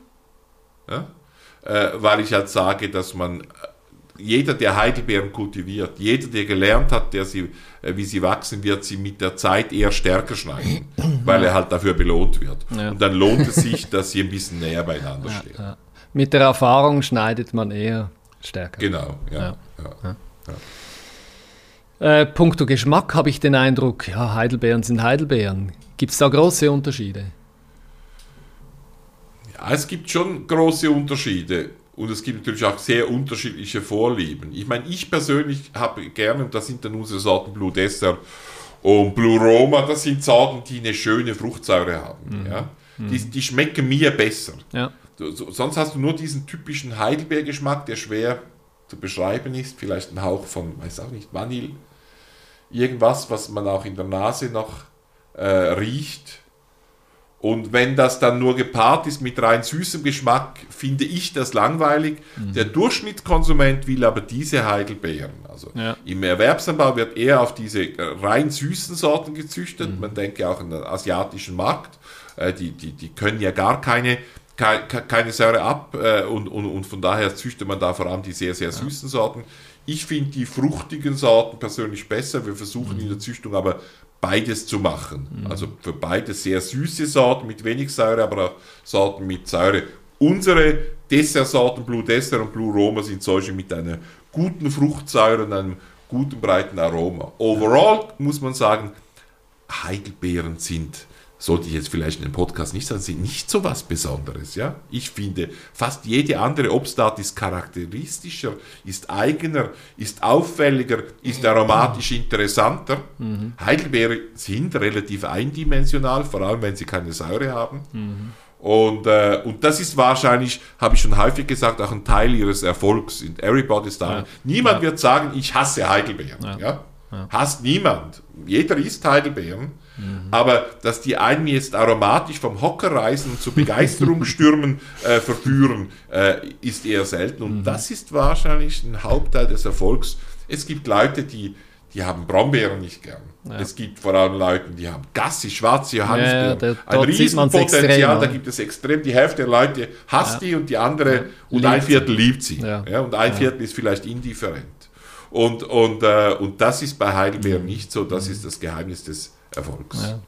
ja? äh, weil ich halt sage, dass man, äh, jeder, der Heidelbeeren kultiviert, jeder, der gelernt hat, der sie, äh, wie sie wachsen, wird sie mit der Zeit eher stärker schneiden, <clears throat> weil er halt dafür belohnt wird. Ja. Und dann lohnt es sich, <laughs> dass sie ein bisschen näher beieinander stehen. Ja, Mit der Erfahrung schneidet man eher stärker. Genau, ja. Äh, puncto Geschmack habe ich den Eindruck, ja, Heidelbeeren sind Heidelbeeren. Gibt es da große Unterschiede? Ja, es gibt schon große Unterschiede und es gibt natürlich auch sehr unterschiedliche Vorlieben. Ich meine, ich persönlich habe gerne, und das sind dann unsere Sorten Blue Dessert und Blue Roma, das sind Sorten, die eine schöne Fruchtsäure haben. Mhm. Ja? Die, die, schmecken mir besser. Ja. So, sonst hast du nur diesen typischen Heidelbeergeschmack, der schwer zu beschreiben ist. Vielleicht ein Hauch von, weiß auch nicht, Vanille irgendwas, was man auch in der Nase noch äh, riecht. Und wenn das dann nur gepaart ist mit rein süßem Geschmack, finde ich das langweilig. Mhm. Der Durchschnittskonsument will aber diese Heidelbeeren. Also ja. im Erwerbsanbau wird eher auf diese äh, rein süßen Sorten gezüchtet. Mhm. Man denke auch an den asiatischen Markt. Äh, die, die, die können ja gar keine, keine Säure ab äh, und, und, und von daher züchtet man da vor allem die sehr, sehr süßen Sorten. Ich finde die fruchtigen Sorten persönlich besser. Wir versuchen mhm. in der Züchtung aber beides zu machen. Mhm. Also für beide sehr süße Sorten mit wenig Säure, aber auch Sorten mit Säure. Unsere Dessertsorten Blue Dessert und Blue Roma sind solche mit einer guten Fruchtsäure und einem guten breiten Aroma. Overall muss man sagen, Heidelbeeren sind sollte ich jetzt vielleicht in dem Podcast nicht sagen, sind nicht so was Besonderes. Ja? Ich finde, fast jede andere Obstart ist charakteristischer, ist eigener, ist auffälliger, ist aromatisch interessanter. Mhm. Heidelbeeren sind relativ eindimensional, vor allem wenn sie keine Säure haben. Mhm. Und, äh, und das ist wahrscheinlich, habe ich schon häufig gesagt, auch ein Teil ihres Erfolgs. In Everybody's Time. Ja. Niemand ja. wird sagen, ich hasse Heidelbeeren. Ja. ja? Hasst niemand. Jeder isst Heidelbeeren. Mhm. Aber dass die einen jetzt aromatisch vom Hocker reisen und zu Begeisterung <laughs> stürmen äh, verführen, äh, ist eher selten. Und mhm. das ist wahrscheinlich ein Hauptteil des Erfolgs. Es gibt Leute, die, die haben Brombeeren nicht gern. Ja. Es gibt vor allem Leute, die haben Gassi, schwarze Johannisbeeren. Ja, da- ein Riesenpotenzial, da ja. gibt es extrem. Die Hälfte der Leute hasst die und die andere und Liebt ein Viertel liebt sie. Ja. Ja. und ein Viertel ist vielleicht indifferent. Und, und, äh, und das ist bei Heidelbeeren nicht so. Das ist das Geheimnis des Erfolgs. Ja.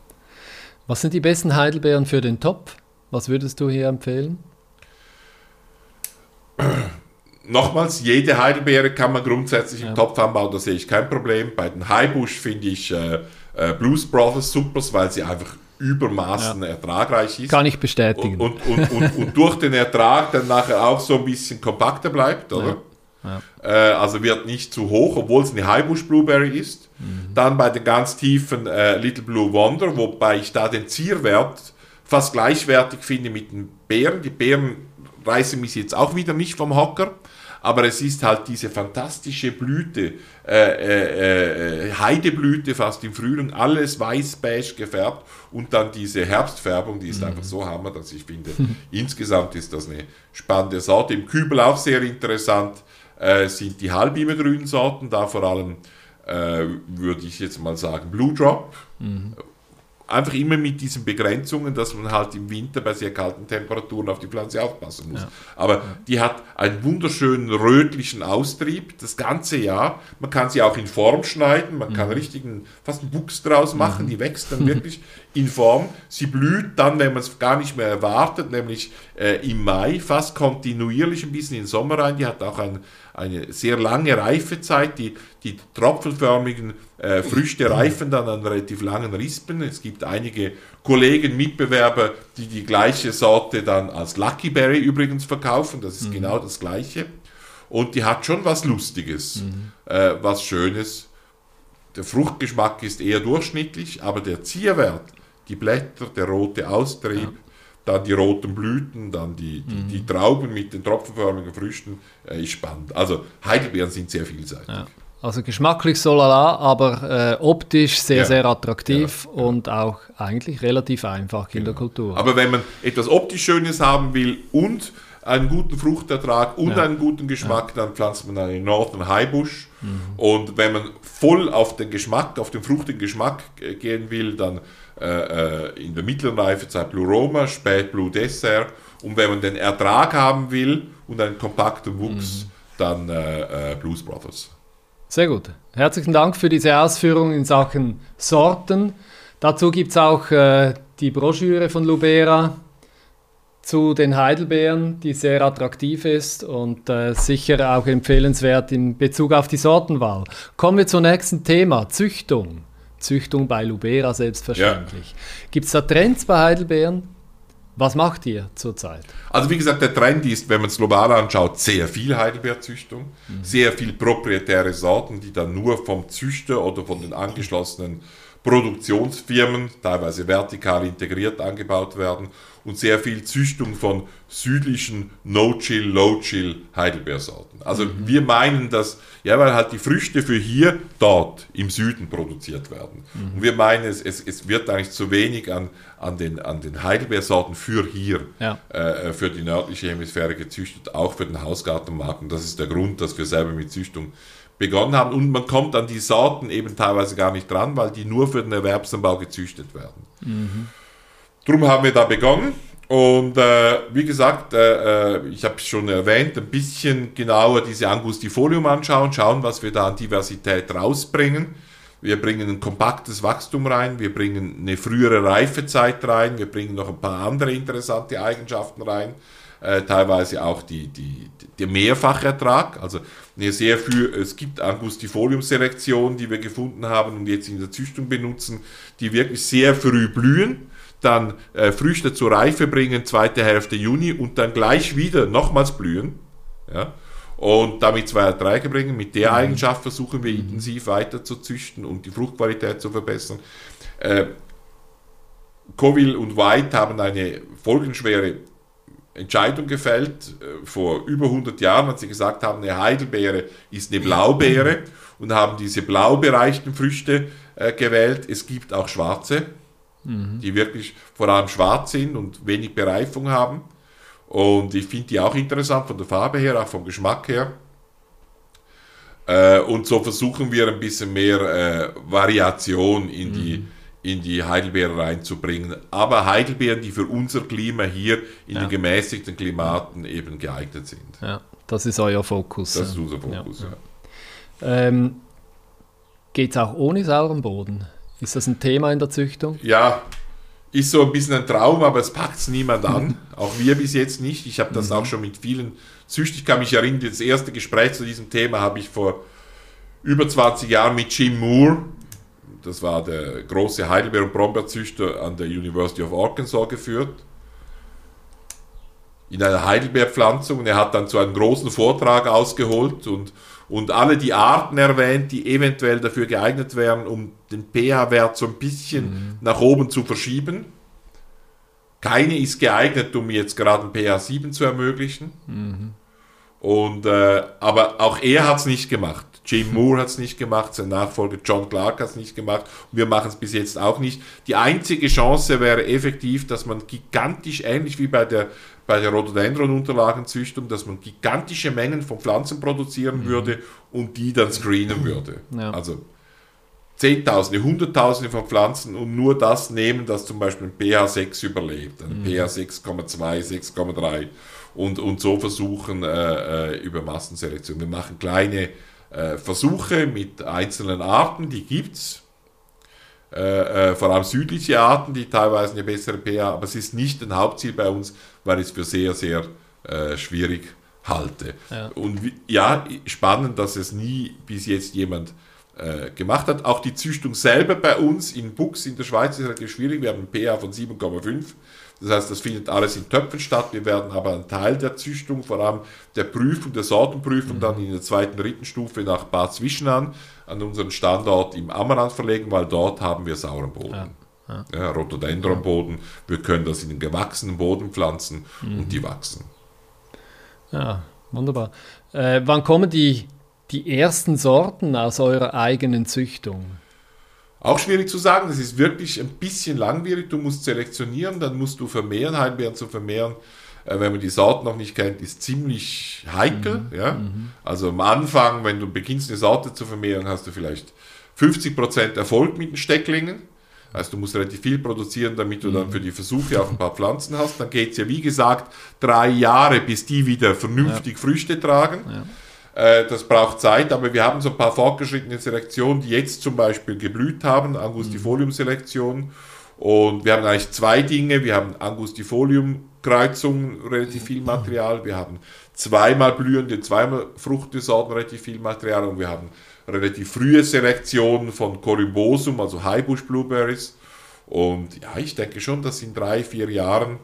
Was sind die besten Heidelbeeren für den Topf? Was würdest du hier empfehlen? <clears throat> Nochmals, jede Heidelbeere kann man grundsätzlich Ja. im Topf anbauen, da sehe ich kein Problem. Bei den Highbush finde ich äh, äh, Blues Brothers Supers, weil sie einfach übermaßen ertragreich ist. Kann ich bestätigen. und, und, und, und durch den Ertrag dann nachher auch so ein bisschen kompakter bleibt, oder? Ja. Äh, also wird nicht zu hoch, obwohl es eine Highbush Blueberry ist. Mhm. Dann bei den ganz tiefen äh, Little Blue Wonder, wobei ich da den Zierwert fast gleichwertig finde mit den Beeren. Die Beeren reißen mich jetzt auch wieder nicht vom Hocker, aber es ist halt diese fantastische Blüte, äh, äh, äh, Heideblüte fast im Frühling, alles weiß-beige gefärbt und dann diese Herbstfärbung, die ist einfach so hammer, dass ich finde, <laughs> insgesamt ist das eine spannende Sorte. Im Kübel auch sehr interessant äh, sind die halbimmergrünen Sorten, da vor allem äh, würde ich jetzt mal sagen Blue Drop. Einfach immer mit diesen Begrenzungen, dass man halt im Winter bei sehr kalten Temperaturen auf die Pflanze aufpassen muss. Aber die hat einen wunderschönen rötlichen Austrieb das ganze Jahr. Man kann sie auch in Form schneiden, man kann richtigen, fast einen Buchs draus machen, die wächst dann wirklich in Form. Sie blüht dann, wenn man es gar nicht mehr erwartet, nämlich äh, im Mai, fast kontinuierlich ein bisschen in den Sommer rein. Die hat auch ein, eine sehr lange Reifezeit. Die, die tropfenförmigen äh, Früchte reifen dann an relativ langen Rispen. Es gibt einige Kollegen, Mitbewerber, die die gleiche Sorte dann als Lucky Berry übrigens verkaufen. Das ist genau das gleiche. Und die hat schon was Lustiges, äh, was Schönes. Der Fruchtgeschmack ist eher durchschnittlich, aber der Zierwert, die Blätter, der rote Austrieb, dann die roten Blüten, dann die, die, die Trauben mit den tropfenförmigen Früchten, äh, ist spannend. Also Heidelbeeren sind sehr vielseitig. Ja. Also geschmacklich so lala, aber äh, optisch sehr, Ja. sehr attraktiv und auch eigentlich relativ einfach in der Kultur. Genau. Aber wenn man etwas optisch Schönes haben will und einen guten Fruchtertrag und Ja. einen guten Geschmack, dann pflanzt man einen Northern Highbush. Mhm. Und wenn man voll auf den Geschmack, auf den fruchtigen Geschmack äh, gehen will, dann äh, äh, in der mittleren Reifezeit Blue Roma, spät Blue Dessert. Und wenn man den Ertrag haben will und einen kompakten Wuchs, Mhm. dann äh, äh, Blues Brothers. Sehr gut. Herzlichen Dank für diese Ausführungen in Sachen Sorten. Dazu gibt es auch äh, die Broschüre von Lubera zu den Heidelbeeren, die sehr attraktiv ist und äh, sicher auch empfehlenswert in Bezug auf die Sortenwahl. Kommen wir zum nächsten Thema, Züchtung. Züchtung bei Lubera selbstverständlich. Gibt es da Trends bei Heidelbeeren? Was macht ihr zurzeit? Also wie gesagt, der Trend ist, wenn man es global anschaut, sehr viel Heidelbeerzüchtung, sehr viel proprietäre Sorten, die dann nur vom Züchter oder von den angeschlossenen Produktionsfirmen, teilweise vertikal integriert angebaut werden und sehr viel Züchtung von südlichen No-Chill, Low-Chill Heidelbeersorten. Also wir meinen, dass, ja, weil halt die Früchte für hier, dort im Süden produziert werden. Und wir meinen, es, es, es wird eigentlich zu wenig an, an, den, an den Heidelbeersorten für hier Ja. äh, für die nördliche Hemisphäre gezüchtet, auch für den Hausgartenmarkt. Und das ist der Grund, dass wir selber mit Züchtung begonnen haben. Und man kommt an die Sorten eben teilweise gar nicht dran, weil die nur für den Erwerbsanbau gezüchtet werden. Drum haben wir da begonnen. Und äh, wie gesagt, äh, äh, ich habe es schon erwähnt, ein bisschen genauer diese Angustifolium anschauen, schauen, was wir da an Diversität rausbringen. Wir bringen ein kompaktes Wachstum rein, wir bringen eine frühere Reifezeit rein, wir bringen noch ein paar andere interessante Eigenschaften rein, äh, teilweise auch die, die, der Mehrfachertrag. Also eine sehr für, es gibt Angustifolium-Selektionen, die wir gefunden haben und jetzt in der Züchtung benutzen, die wirklich sehr früh blühen dann äh, Früchte zur Reife bringen, zweite Hälfte Juni und dann gleich wieder nochmals blühen. Ja? Und damit zwei Erträge bringen. Mit der Eigenschaft versuchen wir intensiv weiter zu züchten und die Fruchtqualität zu verbessern. Äh, Coville und White haben eine folgenschwere Entscheidung gefällt äh, vor über 100 Jahren, als sie gesagt haben, eine Heidelbeere ist eine Blaubeere und haben diese blau bereichten Früchte äh, gewählt. Es gibt auch schwarze, die wirklich vor allem schwarz sind und wenig Bereifung haben. Und ich finde die auch interessant von der Farbe her, auch vom Geschmack her. Äh, und so versuchen wir ein bisschen mehr äh, Variation in die, Mhm. in die Heidelbeeren reinzubringen. Aber Heidelbeeren, die für unser Klima hier in Ja. den gemäßigten Klimaten eben geeignet sind. Ja, das ist euer Fokus. Das ist ja. unser Fokus. Ja. Ähm, Geht es auch ohne sauren Boden? Ist das ein Thema in der Züchtung? ja, ist so ein bisschen ein Traum, aber es packt es niemand an. Auch wir bis jetzt nicht. Ich habe das Mhm. auch schon mit vielen Züchtern. Ich kann mich erinnern, das erste Gespräch zu diesem Thema habe ich vor über 20 Jahren mit Jim Moore, das war der große Heidelbeer- und Brombeerzüchter an der University of Arkansas geführt. In einer Heidelbeerpflanzung. Und er hat dann zu einem großen Vortrag ausgeholt und, und alle die Arten erwähnt, die eventuell dafür geeignet wären, um den pH-Wert so ein bisschen nach oben zu verschieben. Keine ist geeignet, um jetzt gerade ein pH 7 zu ermöglichen. Und, äh, aber auch er hat es nicht gemacht. Jim Moore hat es nicht gemacht, sein Nachfolger John Clark hat es nicht gemacht und wir machen es bis jetzt auch nicht. Die einzige Chance wäre effektiv, dass man gigantisch, ähnlich wie bei der, bei der Rhododendron-Unterlagenzüchtung, dass man gigantische Mengen von Pflanzen produzieren würde und die dann screenen würde. Ja. Also Zehntausende, Hunderttausende von Pflanzen und nur das nehmen, das zum Beispiel ein pH 6 überlebt, ein pH 6,2, 6,3 und, und so versuchen äh, äh, über Massenselektion. Wir machen kleine äh, Versuche mit einzelnen Arten, die gibt's. Äh, äh, vor allem südliche Arten, die teilweise eine bessere pH, aber es ist nicht ein Hauptziel bei uns, weil ich es für sehr, sehr äh, schwierig halte. Ja. Und wie, ja, spannend, dass es nie bis jetzt jemand äh, gemacht hat. Auch die Züchtung selber bei uns in Bux in der Schweiz ist relativ schwierig. Wir haben ein pH von 7,5. Das heißt, das findet alles in Töpfen statt. Wir werden aber einen Teil der Züchtung, vor allem der Prüfung, der Sortenprüfung, dann in der zweiten, dritten Stufe nach Bad Zwischenahn an unseren Standort im Ammerland verlegen, weil dort haben wir sauren Boden. Ja. Rhododendronboden. Wir können das in den gewachsenen Boden pflanzen und die wachsen. Ja, wunderbar. Äh, wann kommen die, die ersten Sorten aus eurer eigenen Züchtung? Auch schwierig zu sagen, das ist wirklich ein bisschen langwierig. Du musst selektionieren, dann musst du vermehren. Heidelbeeren zu vermehren, äh, wenn man die Sorten noch nicht kennt, ist ziemlich heikel. Ja? Also am Anfang, wenn du beginnst, eine Sorte zu vermehren, hast du vielleicht 50% Erfolg mit den Stecklingen. Also du musst relativ viel produzieren, damit du dann für die Versuche auch ein paar Pflanzen hast. Dann geht es ja, wie gesagt, drei Jahre, bis die wieder vernünftig Früchte tragen. Äh, Das braucht Zeit, aber wir haben so ein paar fortgeschrittene Selektionen, die jetzt zum Beispiel geblüht haben, Angustifolium-Selektion. Und wir haben eigentlich zwei Dinge. Wir haben Angustifolium-Kreuzungen, relativ viel Material. Wir haben zweimal blühende, zweimal fruchtende Sorten, relativ viel Material. Und wir haben relativ frühe Selektionen von Corymbosum, also Highbush Blueberries. Und ja, ich denke schon, dass in drei, vier Jahren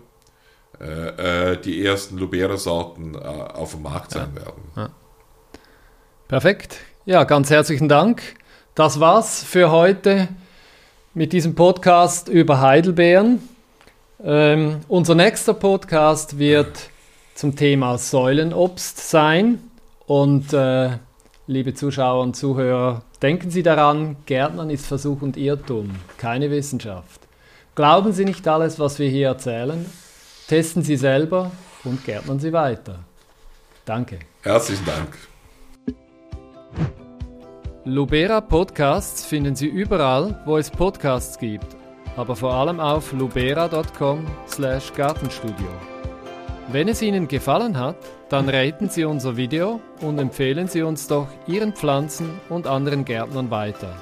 äh, äh, die ersten Lubera-Sorten äh, auf dem Markt sein werden. Perfekt. Ja, ganz herzlichen Dank. Das war's für heute mit diesem Podcast über Heidelbeeren. Ähm, unser nächster Podcast wird zum Thema Säulenobst sein. Und äh, liebe Zuschauer und Zuhörer, denken Sie daran, Gärtnern ist Versuch und Irrtum, keine Wissenschaft. Glauben Sie nicht alles, was wir hier erzählen. Testen Sie selber und gärtnern Sie weiter. Danke. Herzlichen Dank. Lubera Podcasts finden Sie überall, wo es Podcasts gibt, aber vor allem auf lubera.com/gartenstudio. Wenn es Ihnen gefallen hat, dann raten Sie unser Video und empfehlen Sie uns doch Ihren Pflanzen und anderen Gärtnern weiter.